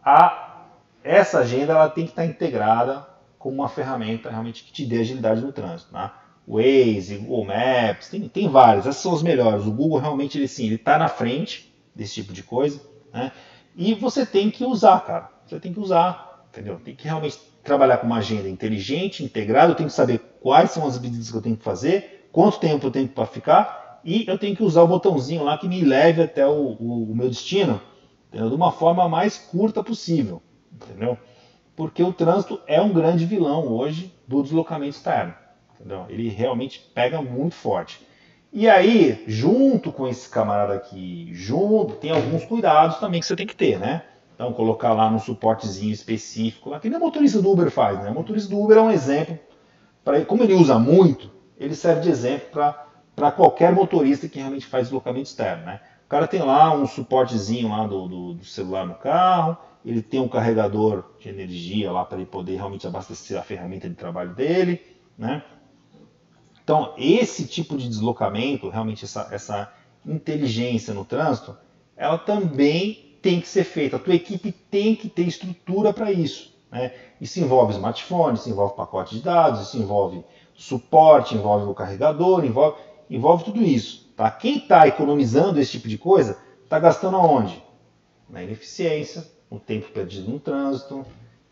a, essa agenda ela tem que estar integrada com uma ferramenta realmente que te dê agilidade no trânsito. Né? Waze, Google Maps, tem, tem várias, essas são as melhores. O Google realmente ele sim, ele está na frente desse tipo de coisa, né? E você tem que usar, cara. Você tem que usar, entendeu? Tem que realmente trabalhar com uma agenda inteligente, integrada, eu tenho que saber quais são as medidas que eu tenho que fazer, quanto tempo eu tenho para ficar, e eu tenho que usar o botãozinho lá que me leve até o, o, o meu destino entendeu? de uma forma mais curta possível. Entendeu? Porque o trânsito é um grande vilão hoje do deslocamento externo. Entendeu? Ele realmente pega muito forte. E aí, junto com esse camarada aqui, junto, tem alguns cuidados também que você tem que ter, né? Então, colocar lá no suportezinho específico, lá, que nem o motorista do Uber faz, né? O motorista do Uber é um exemplo, para como ele usa muito, ele serve de exemplo para qualquer motorista que realmente faz deslocamento externo, né? O cara tem lá um suportezinho lá do, do, do celular no carro, ele tem um carregador de energia lá para ele poder realmente abastecer a ferramenta de trabalho dele, né? Então, esse tipo de deslocamento, realmente essa, essa inteligência no trânsito, ela também tem que ser feita. A tua equipe tem que ter estrutura para isso. Né? Isso envolve smartphone, isso envolve pacote de dados, isso envolve suporte, envolve o carregador, envolve, envolve tudo isso. Tá? Quem está economizando esse tipo de coisa está gastando aonde? Na ineficiência, no tempo perdido no trânsito,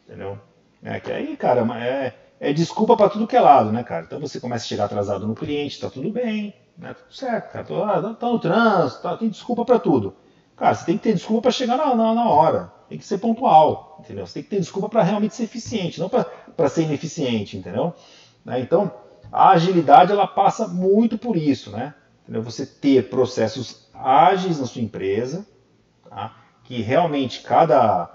entendeu? É que aí, cara, é, é desculpa para tudo que é lado, né, cara? Então você começa a chegar atrasado no cliente, está tudo bem, né? Tudo certo, cara. Tô, ah, tá no trânsito, tá, tem desculpa para tudo. Cara, você tem que ter desculpa para chegar na, na, na, hora. Tem que ser pontual, entendeu? Você tem que ter desculpa para realmente ser eficiente, não para ser ineficiente, entendeu? Né? Então, a agilidade ela passa muito por isso, né? Entendeu? Você ter processos ágeis na sua empresa, tá? que realmente cada,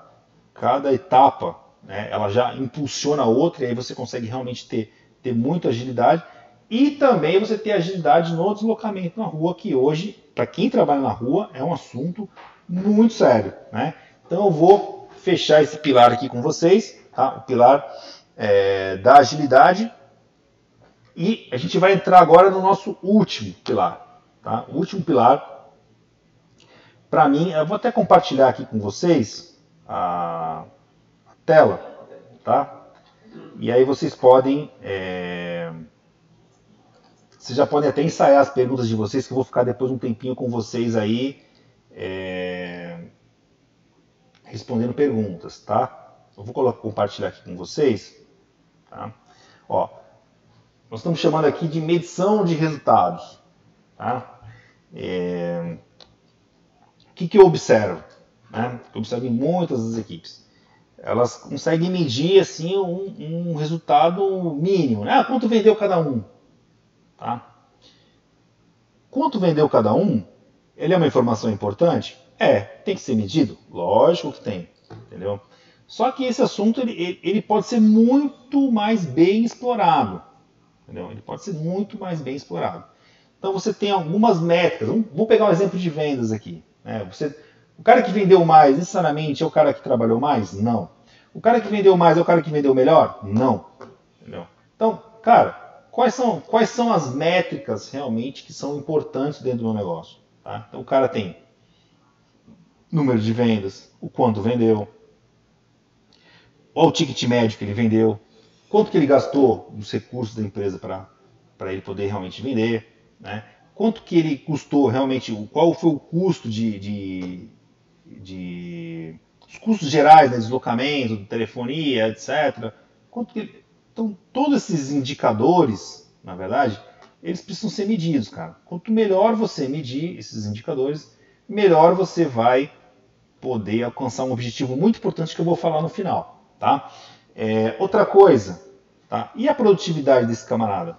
cada etapa né, ela já impulsiona outra e aí você consegue realmente ter, ter muita agilidade. E também você ter agilidade no deslocamento na rua, que hoje para quem trabalha na rua, é um assunto muito sério. Né? Então eu vou fechar esse pilar aqui com vocês, tá? o pilar é, da agilidade. E a gente vai entrar agora no nosso último pilar. Tá? O último pilar para mim, eu vou até compartilhar aqui com vocês a tela, tá? E aí vocês podem, é... vocês já podem até ensaiar as perguntas de vocês, que eu vou ficar depois um tempinho com vocês aí, é... respondendo perguntas, tá? Eu vou colocar, compartilhar aqui com vocês, tá? Ó, nós estamos chamando aqui de medição de resultados, tá? É... O que, que eu observo? Né? Eu observo em muitas das equipes. Elas conseguem medir assim um, um resultado mínimo. Né? Ah, quanto vendeu cada um? Tá? Quanto vendeu cada um? Ele é uma informação importante? É. Tem que ser medido? Lógico que tem. Entendeu? Só que esse assunto ele, ele pode ser muito mais bem explorado. Entendeu? Ele pode ser muito mais bem explorado. Então você tem algumas métricas. Vou pegar um exemplo de vendas aqui. É, você, o cara que vendeu mais necessariamente é o cara que trabalhou mais? Não. O cara que vendeu mais é o cara que vendeu melhor? Não. Entendeu? Então, cara, quais são, quais são as métricas realmente que são importantes dentro do meu negócio? Tá? Então, o cara tem número de vendas, o quanto vendeu, o ticket médio que ele vendeu, quanto que ele gastou dos recursos da empresa para ele poder realmente vender, né? quanto que ele custou realmente, qual foi o custo de, de, de os custos gerais, né, deslocamento, telefonia, etc. Quanto que, então, todos esses indicadores, na verdade, eles precisam ser medidos, cara. Quanto melhor você medir esses indicadores, melhor você vai poder alcançar um objetivo muito importante que eu vou falar no final, tá? É, outra coisa, tá? E a produtividade desse camarada,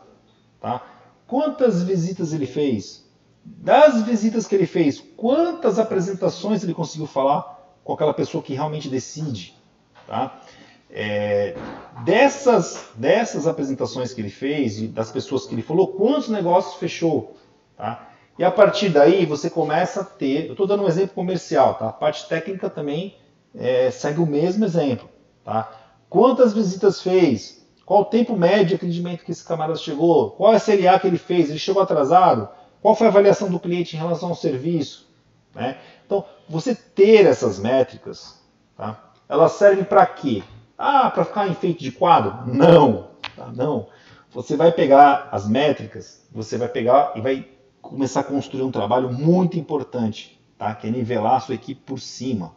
tá? Quantas visitas ele fez? Das visitas que ele fez, quantas apresentações ele conseguiu falar com aquela pessoa que realmente decide? Tá? É, dessas, dessas apresentações que ele fez, e das pessoas que ele falou, quantos negócios fechou? Tá? E a partir daí você começa a ter. Eu estou dando um exemplo comercial, tá? A parte técnica também é, segue o mesmo exemplo. Tá? Quantas visitas fez? Qual o tempo médio de atendimento que esse camarada chegou? Qual a CLA que ele fez? Ele chegou atrasado? Qual foi a avaliação do cliente em relação ao serviço? Né? Então, você ter essas métricas, tá? elas servem para quê? Ah, para ficar enfeite de quadro? Não, tá? não. Você vai pegar as métricas, você vai pegar e vai começar a construir um trabalho muito importante, tá? que é nivelar a sua equipe por cima.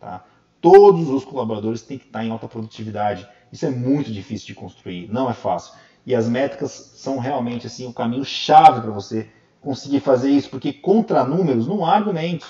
Tá? Todos os colaboradores têm que estar em alta produtividade. Isso é muito difícil de construir, não é fácil. E as métricas são realmente assim o caminho chave para você conseguir fazer isso, porque contra números não há argumento,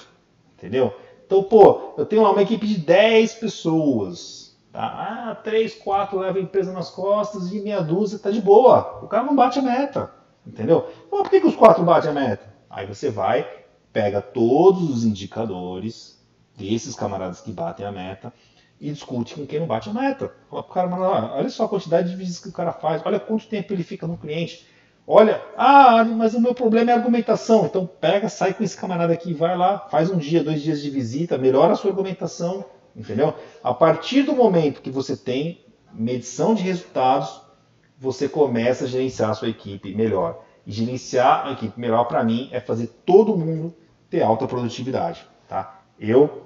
entendeu? Então, pô, eu tenho lá uma equipe de 10 pessoas, tá? Ah, 3, 4 levam a empresa nas costas e meia dúzia tá de boa. O cara não bate a meta, entendeu? Então, por que, que os quatro batem a meta? Aí você vai, pega todos os indicadores desses camaradas que batem a meta, e discute com quem não bate a meta. Fala pro cara, mano, olha só a quantidade de visitas que o cara faz, olha quanto tempo ele fica no cliente. Olha, ah, mas o meu problema é argumentação. Então pega, sai com esse camarada aqui, vai lá, faz um dia, dois dias de visita, melhora a sua argumentação, entendeu? A partir do momento que você tem medição de resultados, você começa a gerenciar a sua equipe melhor. E gerenciar a equipe melhor, para mim, é fazer todo mundo ter alta produtividade. Tá? Eu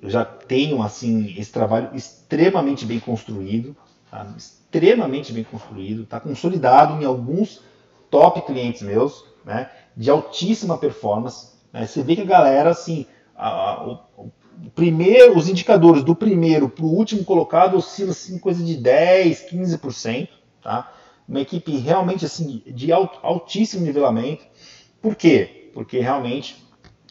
eu já tenho assim esse trabalho extremamente bem construído, tá? extremamente bem construído, está consolidado em alguns top clientes meus, né? de altíssima performance. Né? Você vê que a galera assim, a, a, o, primeiro, os indicadores do primeiro para o último colocado oscilam assim coisa de 10, 15%, tá? Uma equipe realmente assim de alt, altíssimo nivelamento. Por quê? Porque realmente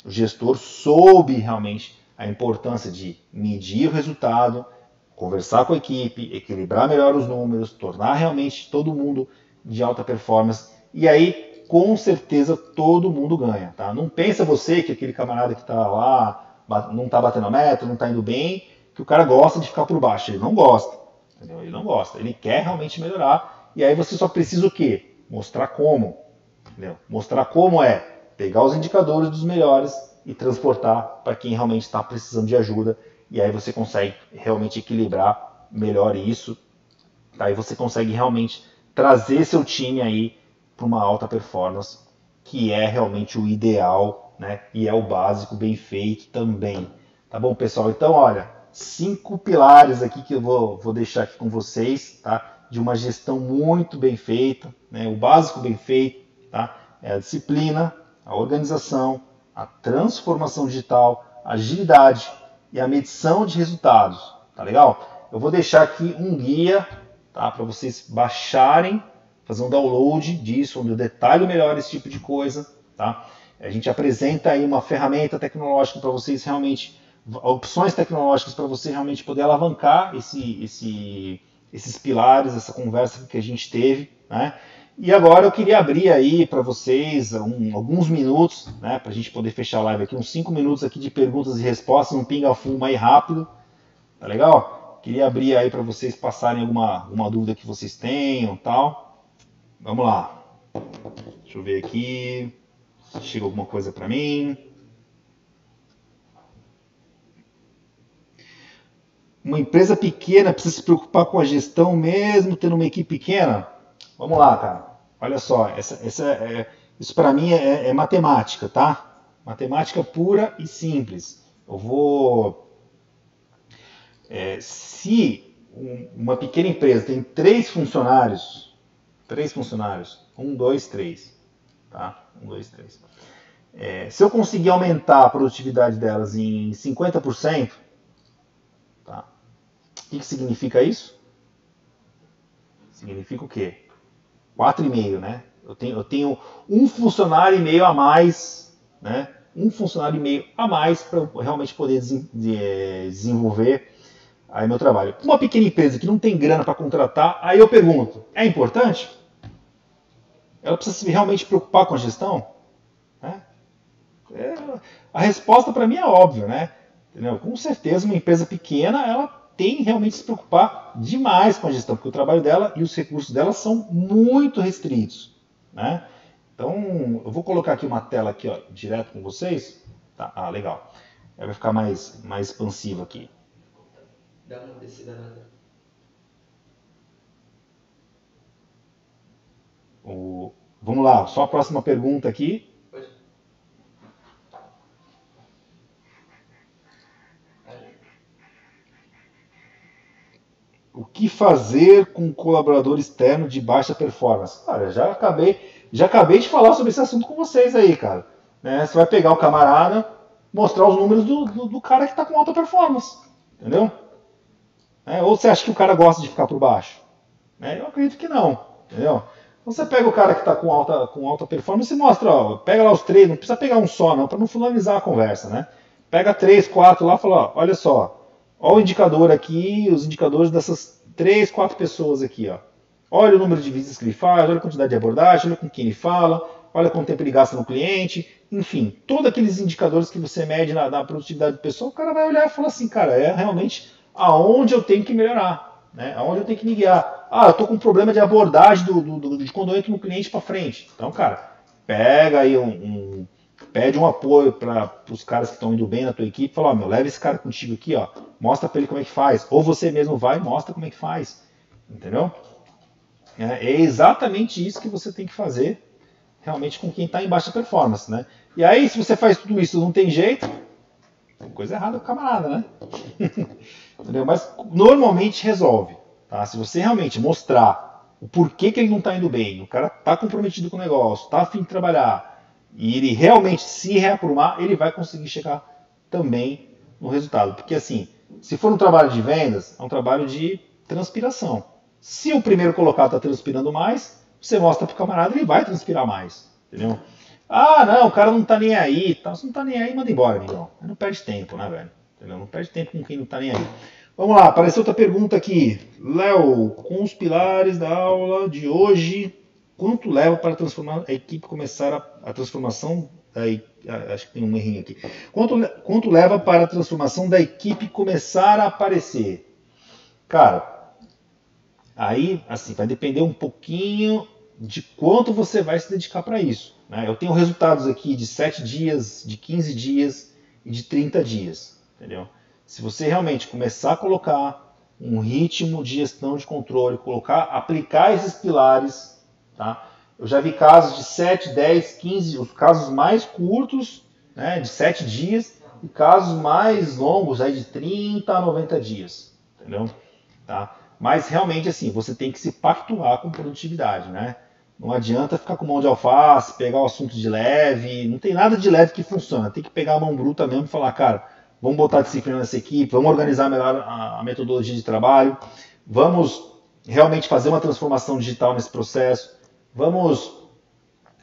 o gestor soube realmente a importância de medir o resultado, conversar com a equipe, equilibrar melhor os números, tornar realmente todo mundo de alta performance e aí com certeza todo mundo ganha, tá? Não pensa você que aquele camarada que está lá não está batendo a meta, não está indo bem, que o cara gosta de ficar por baixo, ele não gosta, entendeu? Ele não gosta, ele quer realmente melhorar e aí você só precisa o quê? Mostrar como, entendeu? Mostrar como é pegar os indicadores dos melhores e transportar para quem realmente está precisando de ajuda. E aí você consegue realmente equilibrar melhor isso. Aí você consegue realmente trazer seu time aí para uma alta performance, que é realmente o ideal né? E é o básico bem feito também. Tá bom, pessoal? Então, olha, cinco pilares aqui que eu vou, vou deixar aqui com vocês, tá? De uma gestão muito bem feita, né? O básico bem feito, tá? É a disciplina, a organização, a transformação digital, a agilidade e a medição de resultados. Tá legal? Eu vou deixar aqui um guia tá, para vocês baixarem, fazer um download disso, onde eu detalho melhor esse tipo de coisa. Tá? A gente apresenta aí uma ferramenta tecnológica para vocês realmente, opções tecnológicas para você realmente poder alavancar esse, esse, esses pilares, essa conversa que a gente teve. Né? E agora eu queria abrir aí para vocês um, alguns minutos, né, para a gente poder fechar a live aqui, uns 5 minutos aqui de perguntas e respostas, um pinga-fumo aí rápido, tá legal? Queria abrir aí para vocês passarem alguma, alguma dúvida que vocês tenham tal. Vamos lá. Deixa eu ver aqui se chega alguma coisa para mim. Uma empresa pequena precisa se preocupar com a gestão mesmo tendo uma equipe pequena? Vamos lá, cara. Olha só, essa, essa é, isso para mim é, é, matemática, tá? Matemática pura e simples. Eu vou. É, se um, uma pequena empresa tem três funcionários, três funcionários, um, dois, três, tá? Um, dois, três. É, se eu conseguir aumentar a produtividade delas em 50%, tá? O que, que significa isso? Significa o quê? 4,5, né? Eu tenho, eu tenho um funcionário e meio a mais, né? Um funcionário e meio a mais para realmente poder é, desenvolver aí meu trabalho. Uma pequena empresa que não tem grana para contratar, aí eu pergunto, é importante? Ela precisa se realmente preocupar com a gestão? Né? É, a resposta para mim é óbvia, né? Entendeu? Com certeza uma empresa pequena, ela tem realmente se preocupar demais com a gestão, porque o trabalho dela e os recursos dela são muito restritos. Né? Então, eu vou colocar aqui uma tela aqui, ó, direto com vocês. Tá? Ah, legal. Aí vai ficar mais, mais expansivo aqui. Dá uma descida na o... Vamos lá, só a próxima pergunta aqui. O que fazer com um colaborador externo de baixa performance? Cara, já acabei, já acabei de falar sobre esse assunto com vocês aí, cara. Né? Você vai pegar o camarada, mostrar os números do, do, do cara que está com alta performance. Entendeu? É, ou você acha que o cara gosta de ficar por baixo? É, eu acredito que não. Entendeu? Então você pega o cara que está com alta, com alta performance e mostra, ó, pega lá os três, não precisa pegar um só, não, para não finalizar a conversa, né? Pega três, quatro lá e fala, ó, olha só, Olha o indicador aqui, os indicadores dessas três, quatro pessoas aqui. Ó. Olha o número de visitas que ele faz, olha a quantidade de abordagem, olha com quem ele fala, olha quanto tempo ele gasta no cliente, enfim, todos aqueles indicadores que você mede na, na produtividade do pessoal, o cara vai olhar e falar assim, cara, é realmente aonde eu tenho que melhorar, né? aonde eu tenho que me guiar. Ah, eu estou com um problema de abordagem do, do, do, de quando eu entro no cliente para frente. Então, cara, pega aí um, um pede um apoio para os caras que estão indo bem na tua equipe, fala, ó, meu, leva esse cara contigo aqui, ó, mostra para ele como é que faz, ou você mesmo vai e mostra como é que faz, entendeu? É, é exatamente isso que você tem que fazer realmente com quem está em baixa performance, né? E aí, se você faz tudo isso não tem jeito, tem coisa errada com o camarada, né? entendeu? Mas normalmente resolve, tá? Se você realmente mostrar o porquê que ele não está indo bem, o cara está comprometido com o negócio, está afim de trabalhar, e ele realmente se reaprumar, ele vai conseguir chegar também no resultado. Porque assim, se for um trabalho de vendas, é um trabalho de transpiração. Se o primeiro colocado está transpirando mais, você mostra para o camarada, ele vai transpirar mais. Entendeu? Ah, não, o cara não está nem aí. Tá, se não está nem aí, manda embora, amigão. Não perde tempo, né, velho? Entendeu? Não perde tempo com quem não está nem aí. Vamos lá, apareceu outra pergunta aqui. Léo, com os pilares da aula de hoje, Quanto leva para transformar a equipe começar a, a transformação acho que tem um errinho aqui. Quanto, quanto leva para a transformação da equipe começar a aparecer? Cara, aí assim vai depender um pouquinho de quanto você vai se dedicar para isso. Né? Eu tenho resultados aqui de 7 dias, de 15 dias e de 30 dias. Entendeu? Se você realmente começar a colocar um ritmo de gestão de controle, colocar, aplicar esses pilares Tá? Eu já vi casos de 7, 10, 15, os casos mais curtos né, de 7 dias, e casos mais longos, aí de 30 a 90 dias, entendeu? Tá? Mas realmente assim, você tem que se pactuar com produtividade, né? Não adianta ficar com mão de alface, pegar o assunto de leve, não tem nada de leve que funciona. Tem que pegar a mão bruta mesmo e falar, cara, vamos botar disciplina nessa equipe, vamos organizar melhor a, metodologia de trabalho, vamos realmente fazer uma transformação digital nesse processo, vamos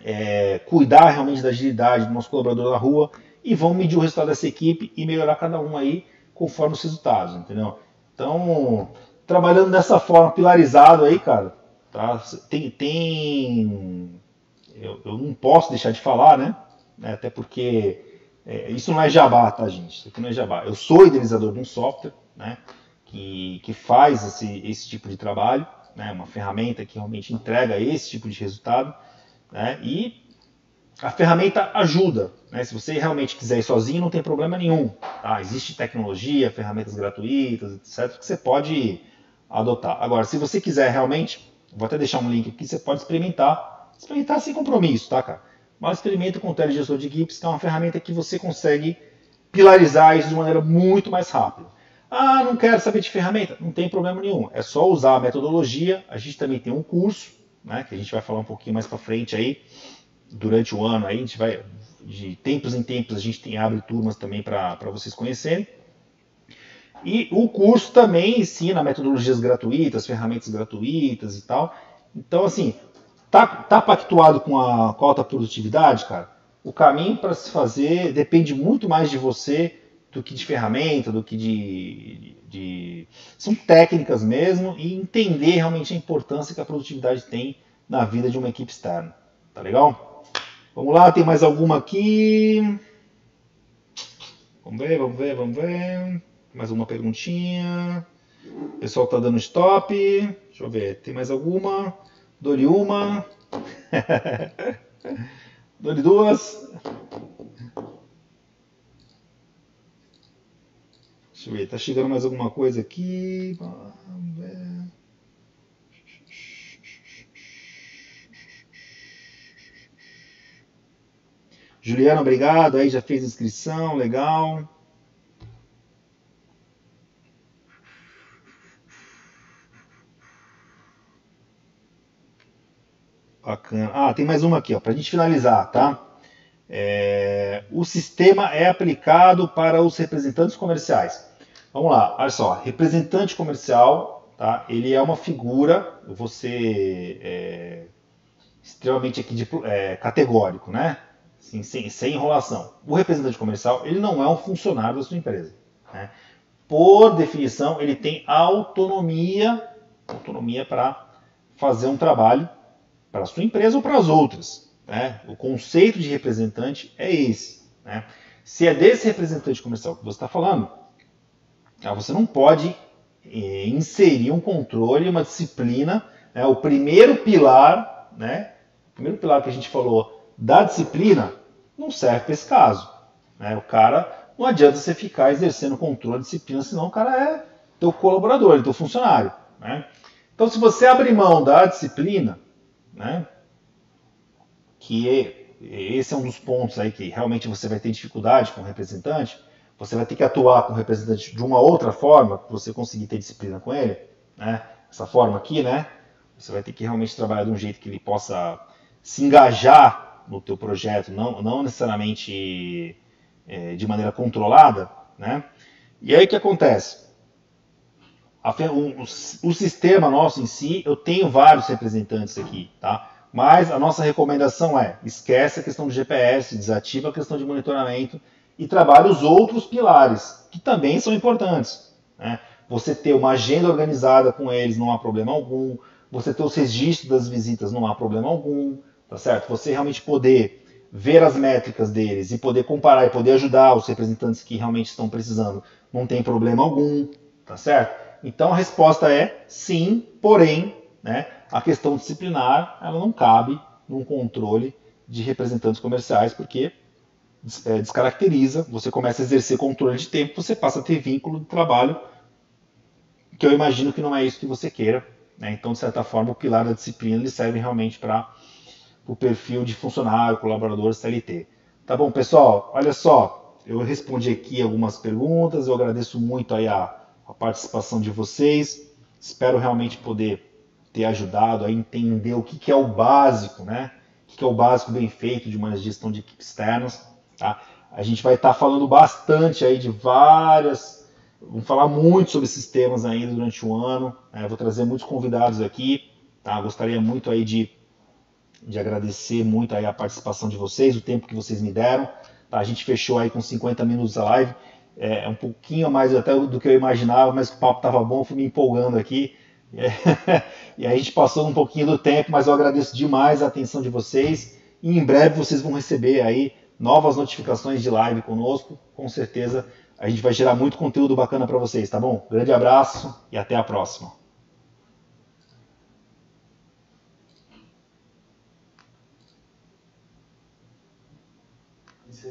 é, cuidar realmente da agilidade do nosso colaborador na rua e vamos medir o resultado dessa equipe e melhorar cada um aí conforme os resultados, entendeu? Então, trabalhando dessa forma, pilarizado aí, cara, tá? Tem, tem eu, eu não posso deixar de falar, né? Até porque é, isso não é jabá, tá, gente? Isso aqui não é jabá. Eu sou idealizador de um software, né? Que, que faz esse, esse tipo de trabalho, né? Uma ferramenta que realmente entrega esse tipo de resultado, né? E a ferramenta ajuda, né? Se você realmente quiser ir sozinho, não tem problema nenhum. Tá? Existe tecnologia, ferramentas gratuitas, etc., que você pode adotar. Agora, se você quiser realmente, vou até deixar um link aqui, você pode experimentar. Experimentar sem compromisso, tá, cara? mas experimenta com o telegestor de equipes, que é uma ferramenta que você consegue pilarizar isso de maneira muito mais rápida. Ah, não quero saber de ferramenta? Não tem problema nenhum. É só usar a metodologia. A gente também tem um curso, né, que a gente vai falar um pouquinho mais para frente aí, durante o ano. Aí a gente vai, de tempos em tempos, a gente tem, abre turmas também para vocês conhecerem. E o curso também ensina metodologias gratuitas, ferramentas gratuitas e tal. Então, assim, Tá, tá pactuado com a, com a alta produtividade, cara? O caminho para se fazer depende muito mais de você do que de ferramenta, do que de, de, São técnicas mesmo e entender realmente a importância que a produtividade tem na vida de uma equipe externa. Tá legal? Vamos lá, tem mais alguma aqui? Vamos ver, vamos ver, vamos ver. Mais uma perguntinha. O pessoal tá dando stop. Deixa eu ver, tem mais alguma? Dou-lhe uma. Dou-lhe duas. Deixa eu ver, tá chegando mais alguma coisa aqui. Vamos ver. Juliana, obrigado. Aí já fez inscrição, legal. Bacana. Ah, tem mais uma aqui, para a gente finalizar, tá? É, o sistema é aplicado para os representantes comerciais. Vamos lá, olha só, representante comercial, tá? Ele é uma figura, você é, extremamente aqui de, é, categórico, né? Assim, sem, sem enrolação. O representante comercial, ele não é um funcionário da sua empresa. Né? Por definição, ele tem autonomia, autonomia para fazer um trabalho para a sua empresa ou para as outras. Né? O conceito de representante é esse. Né? Se é desse representante comercial que você está falando, tá? você não pode eh, inserir um controle, uma disciplina. Né? O primeiro pilar, né? o primeiro pilar que a gente falou da disciplina, não serve para esse caso. Né? O cara, não adianta você ficar exercendo controle disciplina, senão o cara é teu colaborador, é teu funcionário. Né? Então, se você abrir mão da disciplina, né? Que é, esse é um dos pontos aí que realmente você vai ter dificuldade com o representante. Você vai ter que atuar com o representante de uma outra forma para você conseguir ter disciplina com ele, né? Essa forma aqui, né? Você vai ter que realmente trabalhar de um jeito que ele possa se engajar no teu projeto, não, não necessariamente é, de maneira controlada, né? E aí o que acontece? A, o, o, sistema nosso em si, eu tenho vários representantes aqui, tá? Mas a nossa recomendação é esquece a questão do GPS, desativa a questão de monitoramento e trabalhe os outros pilares, que também são importantes. Né? Você ter uma agenda organizada com eles não há problema algum, você ter os registros das visitas não há problema algum, tá certo? Você realmente poder ver as métricas deles e poder comparar e poder ajudar os representantes que realmente estão precisando, não tem problema algum, tá certo? Então a resposta é sim, porém, né, a questão disciplinar ela não cabe num controle de representantes comerciais, porque é, descaracteriza, você começa a exercer controle de tempo, você passa a ter vínculo de trabalho, que eu imagino que não é isso que você queira. Né? Então, de certa forma, o pilar da disciplina ele serve realmente para o perfil de funcionário, colaborador, CLT. Tá bom, pessoal? Olha só, eu respondi aqui algumas perguntas, eu agradeço muito aí a, a participação de vocês. Espero realmente poder ter ajudado a entender o que, que é o básico, né? O que, que é o básico bem feito de uma gestão de equipes externas. Tá? A gente vai estar falando bastante aí de várias. Vamos falar muito sobre esses temas ainda durante o ano. Né? Vou trazer muitos convidados aqui. Tá? Gostaria muito aí de, de agradecer muito aí a participação de vocês, o tempo que vocês me deram. Tá? A gente fechou aí com 50 minutos a live. É, é um pouquinho a mais até do que eu imaginava, mas o papo estava bom, fui me empolgando aqui. e a gente passou um pouquinho do tempo, mas eu agradeço demais a atenção de vocês. E em breve vocês vão receber aí novas notificações de live conosco. Com certeza a gente vai gerar muito conteúdo bacana para vocês, tá bom? Grande abraço e até a próxima.